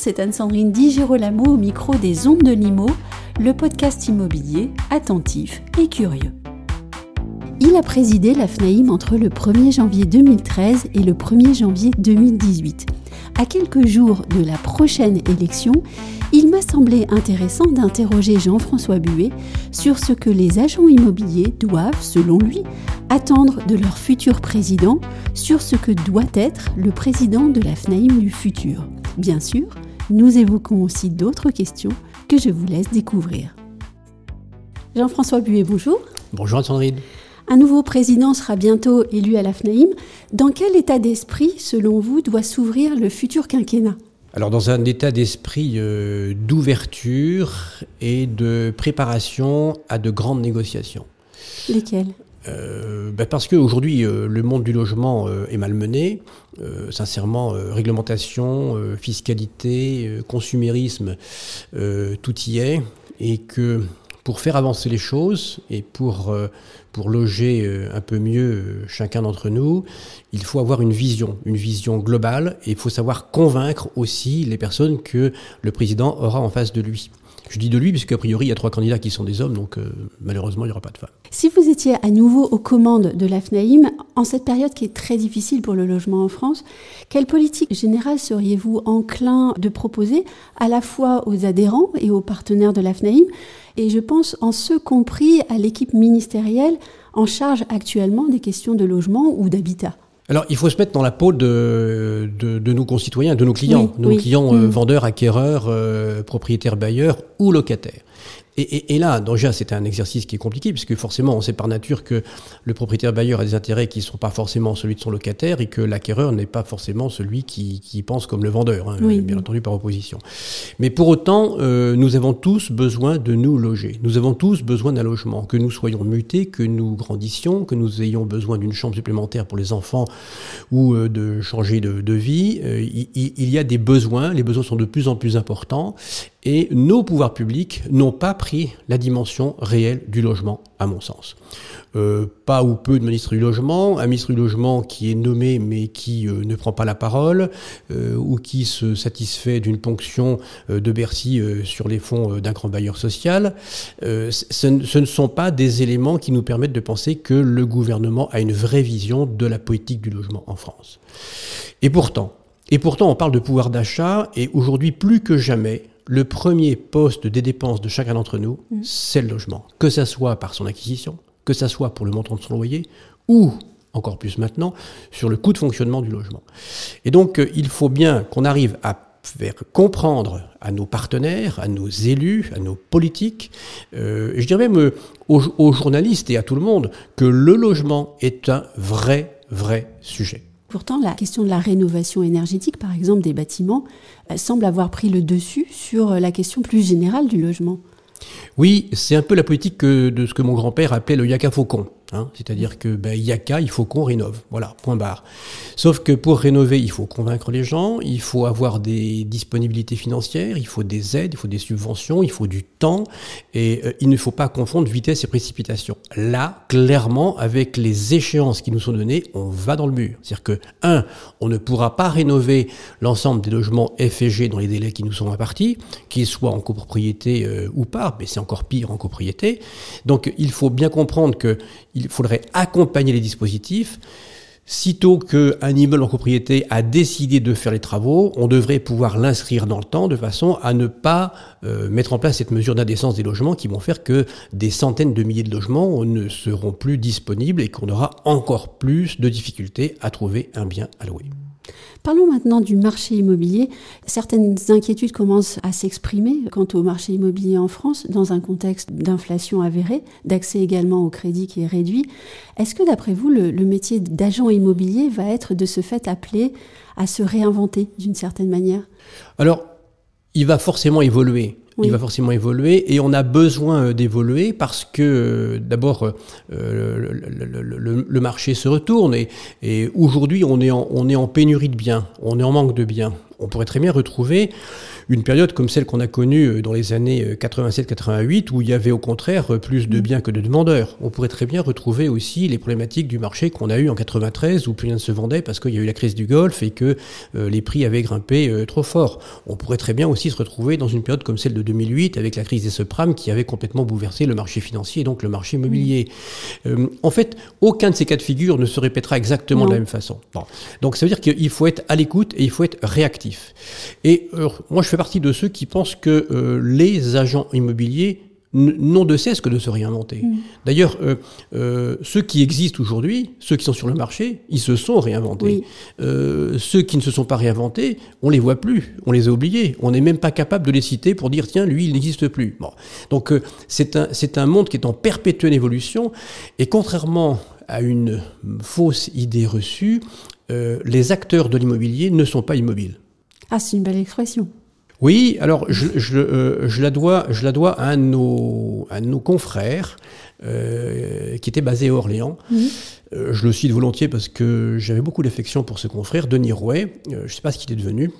c'est Anne-Sandrine Di Girolamo au micro des Ondes de Limo, le podcast immobilier attentif et curieux. Il a présidé la FNAIM entre le 1er janvier 2013 et le 1er janvier 2018. À quelques jours de la prochaine élection, il m'a semblé intéressant d'interroger Jean-François Buet sur ce que les agents immobiliers doivent, selon lui, attendre de leur futur président, sur ce que doit être le président de la FNAIM du futur. Bien sûr, nous évoquons aussi d'autres questions que je vous laisse découvrir. Jean-François Buet, bonjour. Bonjour Sandrine. Un nouveau président sera bientôt élu à la FNAIM. Dans quel état d'esprit, selon vous, doit s'ouvrir le futur quinquennat? Alors dans un état d'esprit euh, d'ouverture et de préparation à de grandes négociations. Lesquelles? Euh, ben parce qu'aujourd'hui, euh, le monde du logement euh, est malmené. sincèrement, réglementation, fiscalité, consumérisme, tout y est. Et que pour faire avancer les choses et pour, pour loger un peu mieux chacun d'entre nous, il faut avoir une vision, une vision globale. Et il faut savoir convaincre aussi les personnes que le président aura en face de lui. Je dis de lui, puisqu'à priori, il y a trois candidats qui sont des hommes, donc euh, malheureusement, il n'y aura pas de femmes. Si vous étiez à nouveau aux commandes de l'AFNAIM, en cette période qui est très difficile pour le logement en France, quelle politique générale seriez-vous enclin de proposer à la fois aux adhérents et aux partenaires de l'AFNAIM, et je pense en ce compris à l'équipe ministérielle en charge actuellement des questions de logement ou d'habitat? Alors, il faut se mettre dans la peau de, de, nos concitoyens, de nos clients, nos clients euh, mm. vendeurs, acquéreurs, euh, propriétaires, bailleurs ou locataires. Et, là, déjà, c'est un exercice qui est compliqué, puisque forcément, on sait par nature que le propriétaire bailleur a des intérêts qui ne sont pas forcément celui de son locataire et que l'acquéreur n'est pas forcément celui qui, pense comme le vendeur, hein, bien entendu par opposition. Mais pour autant, euh, nous avons tous besoin de nous loger. Nous avons tous besoin d'un logement, que nous soyons mutés, que nous grandissions, que nous ayons besoin d'une chambre supplémentaire pour les enfants ou euh, de changer de, vie. Euh, il, il y a des besoins, les besoins sont de plus en plus importants et nos pouvoirs publics n'ont pas pris la dimension réelle du logement, à mon sens. Euh, pas ou peu de ministre du logement, un ministre du logement qui est nommé mais qui euh, ne prend pas la parole, euh, ou qui se satisfait d'une ponction de Bercy sur les fonds d'un grand bailleur social. Ce, ce, ne sont pas des éléments qui nous permettent de penser que le gouvernement a une vraie vision de la politique du logement en France. Et pourtant, et pourtant on parle de pouvoir d'achat, et aujourd'hui plus que jamais, le premier poste des dépenses de chacun d'entre nous, mm. c'est le logement. Que ça soit par son acquisition, que ça soit pour le montant de son loyer, ou encore plus maintenant, sur le coût de fonctionnement du logement. Et donc, euh, il faut bien qu'on arrive à faire comprendre à nos partenaires, à nos élus, à nos politiques, euh, je dirais même euh, aux journalistes et à tout le monde, que le logement est un vrai, vrai sujet. Pourtant, la question de la rénovation énergétique, par exemple, des bâtiments, semble avoir pris le dessus sur la question plus générale du logement. Oui, c'est un peu la politique de ce que mon grand-père appelait le yaka faucon. Hein, c'est-à-dire que ben, y a qu'à, il faut qu'on rénove. Voilà, point barre. Sauf que pour rénover, il faut convaincre les gens, il faut avoir des disponibilités financières, il faut des aides, il faut des subventions, il faut du temps, et euh, il ne faut pas confondre vitesse et précipitation. Là, clairement, avec les échéances qui nous sont données, on va dans le mur. C'est-à-dire que, un, on ne pourra pas rénover l'ensemble des logements F et G dans les délais qui nous sont impartis, qu'ils soient en copropriété euh, ou pas, mais c'est encore pire en copropriété. Donc, il faut bien comprendre que il faudrait accompagner les dispositifs. Sitôt qu'un immeuble en propriété a décidé de faire les travaux, on devrait pouvoir l'inscrire dans le temps de façon à ne pas euh, mettre en place cette mesure d'indécence des logements qui vont faire que des centaines de milliers de logements ne seront plus disponibles et qu'on aura encore plus de difficultés à trouver un bien à louer. Parlons maintenant du marché immobilier. Certaines inquiétudes commencent à s'exprimer quant au marché immobilier en France dans un contexte d'inflation avérée, d'accès également au crédit qui est réduit. Est-ce que d'après vous, le, métier d'agent immobilier va être de ce fait appelé à se réinventer d'une certaine manière? Alors, il va forcément évoluer il va forcément évoluer et on a besoin euh, d'évoluer parce que euh, d'abord euh, le, marché se retourne et, et aujourd'hui on est, en, on est en pénurie de biens, on est en manque de biens. On pourrait très bien retrouver une période comme celle qu'on a connue euh, dans les années 87-88, euh, où il y avait au contraire euh, plus de biens que de demandeurs. On pourrait très bien retrouver aussi les problématiques du marché qu'on a eu en 93, où plus rien ne se vendait parce qu'il y a eu la crise du Golfe et que les prix avaient grimpé trop fort. On pourrait très bien aussi se retrouver dans une période comme celle de 2008, avec la crise des subprimes qui avait complètement bouleversé le marché financier et donc le marché immobilier. Mm. en fait, aucun de ces cas de figure ne se répétera exactement de la même façon. Bon. Donc ça veut dire qu'il faut être à l'écoute et il faut être réactif. Et moi, je fais partie de ceux qui pensent que euh, les agents immobiliers n'ont de cesse que de se réinventer. Mm. D'ailleurs, euh, euh, ceux qui existent aujourd'hui, ceux qui sont sur le marché, ils se sont réinventés. ceux qui ne se sont pas réinventés, on les voit plus, on les a oubliés, on n'est même pas capable de les citer pour dire tiens, lui, il n'existe plus. Bon. Donc c'est un, un monde qui est en perpétuelle évolution, et contrairement à une fausse idée reçue, les acteurs de l'immobilier ne sont pas immobiles. Ah, c'est une belle expression. Oui, alors je, je, euh, je, la dois, je la dois à un de nos, à nos confrères euh, qui était basé à Orléans. Euh, je le cite volontiers parce que j'avais beaucoup d'affection pour ce confrère, Denis Rouet. Je ne sais pas ce qu'il est devenu.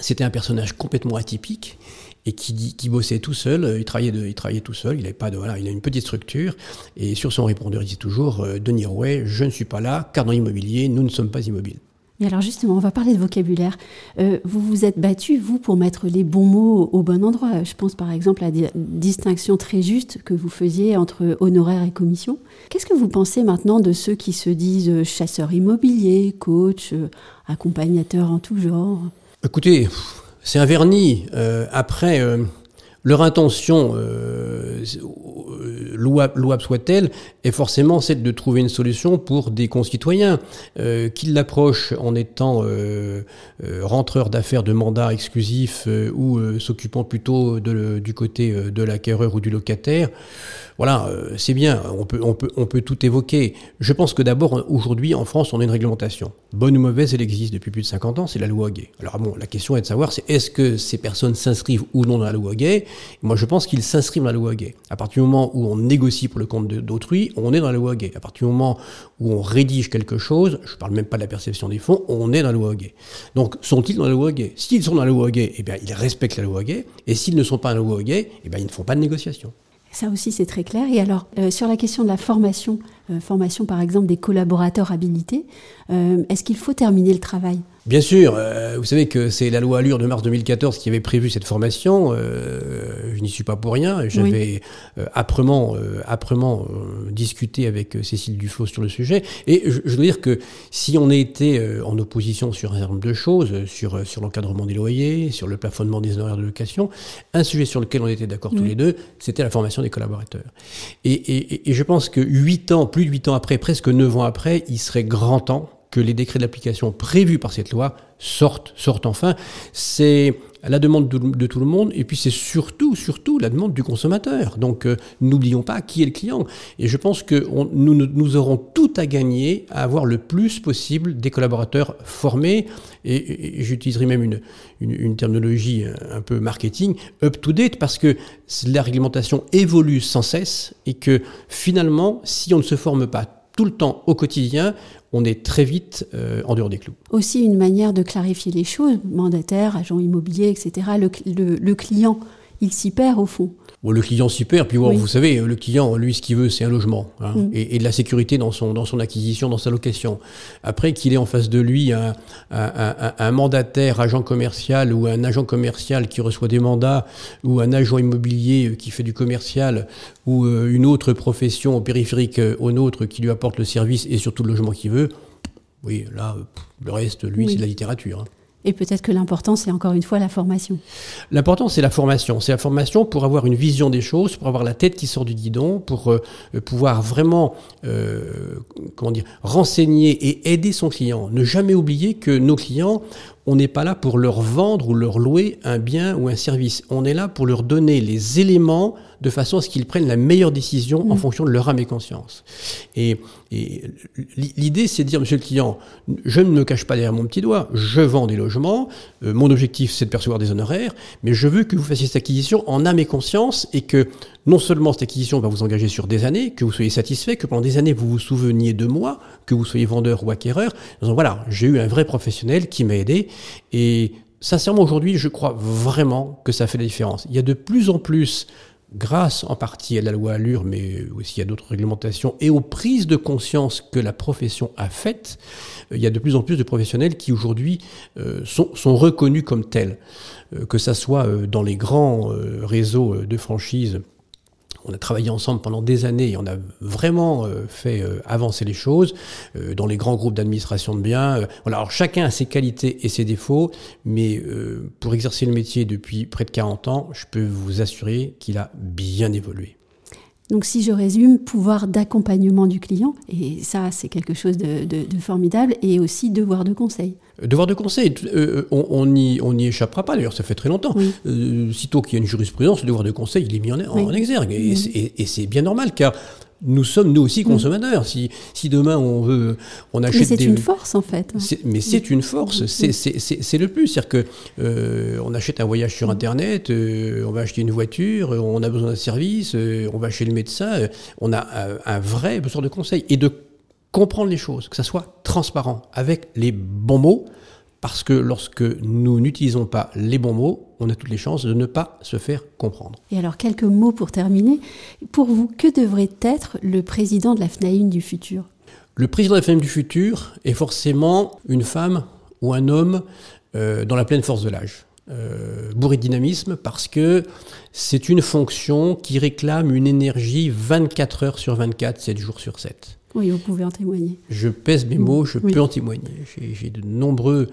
C'était un personnage complètement atypique et qui, qui bossait tout seul. Il travaillait, de, il travaillait tout seul. Il avait pas de voilà, il a une petite structure et sur son répondeur il disait toujours Denis Rouet, je ne suis pas là car dans l'immobilier nous ne sommes pas immobiles. Mais alors justement, on va parler de vocabulaire. Euh, vous vous êtes battu, vous, pour mettre les bons mots au bon endroit. Je pense par exemple à la distinction très juste que vous faisiez entre honoraires et commission. Qu'est-ce que vous pensez maintenant de ceux qui se disent chasseurs immobiliers, coachs, euh, accompagnateurs en tout genre? Écoutez, c'est un vernis. Euh, après, leur intention, euh, louable, soit-elle, est forcément celle de trouver une solution pour des concitoyens, euh, qu'ils l'approchent en étant euh, euh rentreurs d'affaires de mandat exclusif euh, ou euh, s'occupant plutôt de, du côté de l'acquéreur ou du locataire. Voilà, c'est bien, on peut, tout évoquer. Je pense que d'abord, aujourd'hui, en France, on a une réglementation. Bonne ou mauvaise, elle existe depuis plus de 50 ans, c'est la loi gay. Alors bon, la question est de savoir, c'est est-ce que ces personnes s'inscrivent ou non dans la loi gay? Moi, je pense qu'il s'inscrit dans la loi gay. À partir du moment où on négocie pour le compte d'autrui, on est dans la loi gay. À partir du moment où on rédige quelque chose, je ne parle même pas de la perception des fonds, on est dans la loi gay. Donc, sont-ils dans la loi gay? S'ils sont dans la loi gay, eh bien, ils respectent la loi gay. Et s'ils ne sont pas dans la loi gay, eh bien, ils ne font pas de négociation. Ça aussi, c'est très clair. Et alors, euh, sur la question de la formation, euh, formation par exemple des collaborateurs habilités, euh, est-ce qu'il faut terminer le travail? Bien sûr, euh, vous savez que c'est la loi Allure de mars 2014 qui avait prévu cette formation. Euh, je n'y suis pas pour rien. J'avais euh, âprement, âprement discuté avec Cécile Duflos sur le sujet. Et je, je, dois dire que si on était en opposition sur un certain nombre de choses, sur, sur l'encadrement des loyers, sur le plafonnement des honoraires de location, un sujet sur lequel on était d'accord tous les deux, c'était la formation des collaborateurs. Et, et, et je pense que huit ans, plus de huit ans après, presque neuf ans après, il serait grand temps que les décrets d'application prévus par cette loi sortent, sortent enfin. C'est la demande de, tout le monde et puis c'est surtout, surtout la demande du consommateur. Donc euh, n'oublions pas qui est le client. Et je pense que nous, aurons tout à gagner à avoir le plus possible des collaborateurs formés et, j'utiliserai même une, une, une, terminologie un peu marketing, up-to-date, parce que la réglementation évolue sans cesse et que finalement, si on ne se forme pas tout le temps au quotidien, on est très vite euh, en dehors des clous. Aussi une manière de clarifier les choses, mandataire, agent immobilier, etc. le client, il s'y perd au fond le client s'y perd, puis vous savez, le client, lui, ce qu'il veut, c'est un logement hein, mm. et, de la sécurité dans son, dans son acquisition, dans sa location. Après qu'il ait en face de lui un, un, mandataire, agent commercial ou un agent commercial qui reçoit des mandats ou un agent immobilier qui fait du commercial ou euh, une autre profession périphérique euh, au nôtre qui lui apporte le service et surtout le logement qu'il veut, oui, là, le reste, lui, c'est de la littérature. Hein. Et peut-être que l'important, c'est encore une fois la formation. L'important, c'est la formation. C'est la formation pour avoir une vision des choses, pour avoir la tête qui sort du guidon, pour euh, pouvoir vraiment, euh, comment dire, renseigner et aider son client. Ne jamais oublier que nos clients, on n'est pas là pour leur vendre ou leur louer un bien ou un service. On est là pour leur donner les éléments de façon à ce qu'ils prennent la meilleure décision en mm. fonction de leur âme et conscience. Et, l'idée, c'est de dire, monsieur le client, je ne me cache pas derrière mon petit doigt, je vends des logements, euh, mon objectif c'est de percevoir des honoraires, mais je veux que vous fassiez cette acquisition en âme et conscience et que non seulement cette acquisition va vous engager sur des années, que vous soyez satisfait, que pendant des années vous vous souveniez de moi, que vous soyez vendeur ou acquéreur, en disant voilà, j'ai eu un vrai professionnel qui m'a aidé et sincèrement, aujourd'hui, je crois vraiment que ça fait la différence. Il y a de plus en plus grâce en partie à la loi Allure, mais aussi à d'autres réglementations, et aux prises de conscience que la profession a faites, euh, il y a de plus en plus de professionnels qui aujourd'hui euh, sont, reconnus comme tels, euh, que ça soit dans les grands réseaux de franchise on a travaillé ensemble pendant des années et on a vraiment euh, fait euh, avancer les choses euh, dans les grands groupes d'administration de biens. alors chacun a ses qualités et ses défauts, mais pour exercer le métier depuis près de 40 ans, je peux vous assurer qu'il a bien évolué. Donc si je résume, pouvoir d'accompagnement du client, et ça c'est quelque chose de, formidable, et aussi devoir de conseil. Devoir de conseil, euh, on n'y on échappera pas, d'ailleurs ça fait très longtemps. Euh, sitôt qu'il y a une jurisprudence, le devoir de conseil il est mis en, exergue, et c'est bien normal, car nous sommes nous aussi mm. consommateurs. Si, si demain on veut, on achète. Mais c'est une force en fait. Mais c'est une force. Mm. C'est le plus, c'est-à-dire que euh, on achète un voyage sur Internet, euh, on va acheter une voiture, on a besoin d'un service, euh, on va chez le médecin, on a un, vrai besoin de conseils et de comprendre les choses, que ça soit transparent, avec les bons mots, parce que lorsque nous n'utilisons pas les bons mots, on a toutes les chances de ne pas se faire comprendre. Et alors, quelques mots pour terminer. Pour vous, que devrait être le président de la FNAIM du futur? Le président de la FNAIM du futur est forcément une femme ou un homme euh, dans la pleine force de l'âge. Euh, bourré de dynamisme parce que c'est une fonction qui réclame une énergie 24 heures sur 24, 7 jours sur 7. Oui, vous pouvez en témoigner. Je pèse mes mots, je peux en témoigner. J'ai de nombreux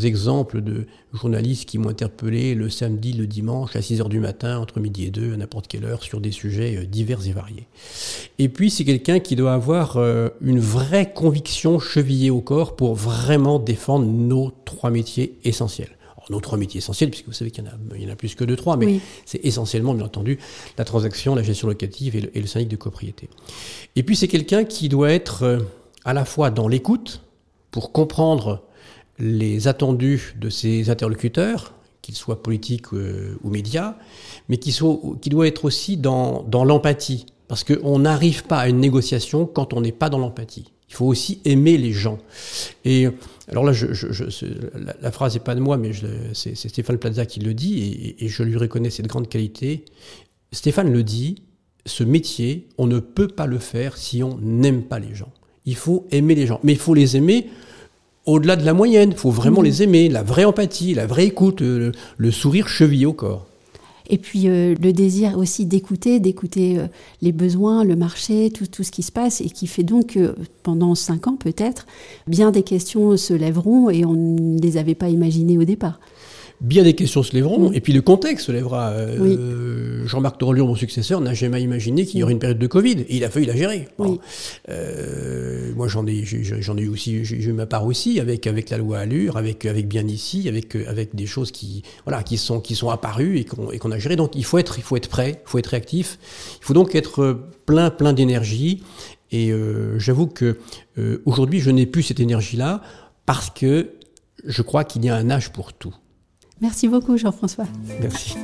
exemples de journalistes qui m'ont interpellé le samedi, le dimanche, à 6 heures du matin, entre midi et 2, à n'importe quelle heure, sur des sujets euh, divers et variés. Et puis, c'est quelqu'un qui doit avoir euh, une vraie conviction chevillée au corps pour vraiment défendre nos trois métiers essentiels nos trois métiers essentiels, puisque vous savez qu'il y, en a, plus que deux, trois, mais c'est essentiellement, bien entendu, la transaction, la gestion locative et le, et syndic de copropriété. Et puis c'est quelqu'un qui doit être euh, à la fois dans l'écoute, pour comprendre les attendus de ses interlocuteurs, qu'ils soient politiques euh, ou médias, mais qui, qui doit être aussi dans, dans l'empathie, parce qu'on n'arrive pas à une négociation quand on n'est pas dans l'empathie. Il faut aussi aimer les gens. Et alors là, je, la, phrase n'est pas de moi, mais c'est Stéphane Plaza qui le dit, et, je lui reconnais cette grande qualité. Stéphane le dit, ce métier, on ne peut pas le faire si on n'aime pas les gens. Il faut aimer les gens, mais il faut les aimer au-delà de la moyenne. Il faut vraiment mmh. les aimer, la vraie empathie, la vraie écoute, le sourire chevillé au corps. Et puis euh, le désir aussi d'écouter, d'écouter euh, les besoins, le marché, tout, tout, ce qui se passe, et qui fait donc que pendant cinq ans peut-être, bien des questions se lèveront et on ne les avait pas imaginées au départ bien des questions se lèveront, et puis le contexte se lèvera. Euh, Jean-Marc Torlure, mon successeur, n'a jamais imaginé qu'il y aurait une période de Covid, et il a fallu la gérer. Euh, moi, j'en ai, j'en ai aussi, j'ai eu ma part aussi avec avec la loi Allure, avec avec bien ici, avec avec des choses qui voilà qui sont qui sont apparues et qu'on et qu'on a géré. Donc il faut être il faut être prêt, il faut être réactif, il faut donc être plein plein d'énergie. Et euh, j'avoue que aujourd'hui, je n'ai plus cette énergie-là parce que je crois qu'il y a un âge pour tout. Merci beaucoup Jean-François. Merci.